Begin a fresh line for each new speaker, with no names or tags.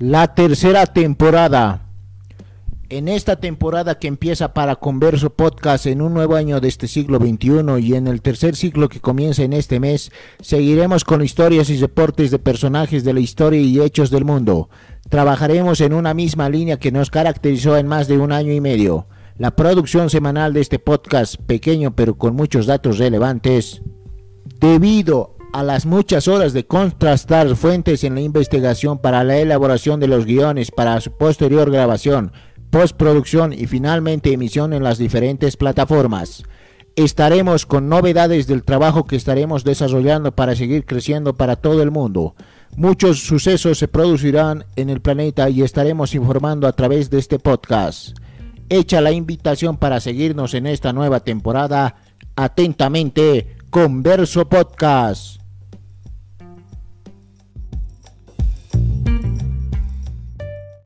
La tercera temporada. En esta temporada que empieza para Converso Podcast en un nuevo año de este siglo XXI y en el tercer ciclo que comienza en este mes, seguiremos con historias y reportes de personajes de la historia y hechos del mundo. Trabajaremos en una misma línea que nos caracterizó en más de un año y medio. La producción semanal de este podcast, pequeño pero con muchos datos relevantes, debido a las muchas horas de contrastar fuentes en la investigación para la elaboración de los guiones para su posterior grabación, postproducción y finalmente emisión en las diferentes plataformas. Estaremos con novedades del trabajo que estaremos desarrollando para seguir creciendo para todo el mundo. Muchos sucesos se producirán en el planeta y estaremos informando a través de este podcast. Hecha la invitación para seguirnos en esta nueva temporada, atentamente, Converso Podcast.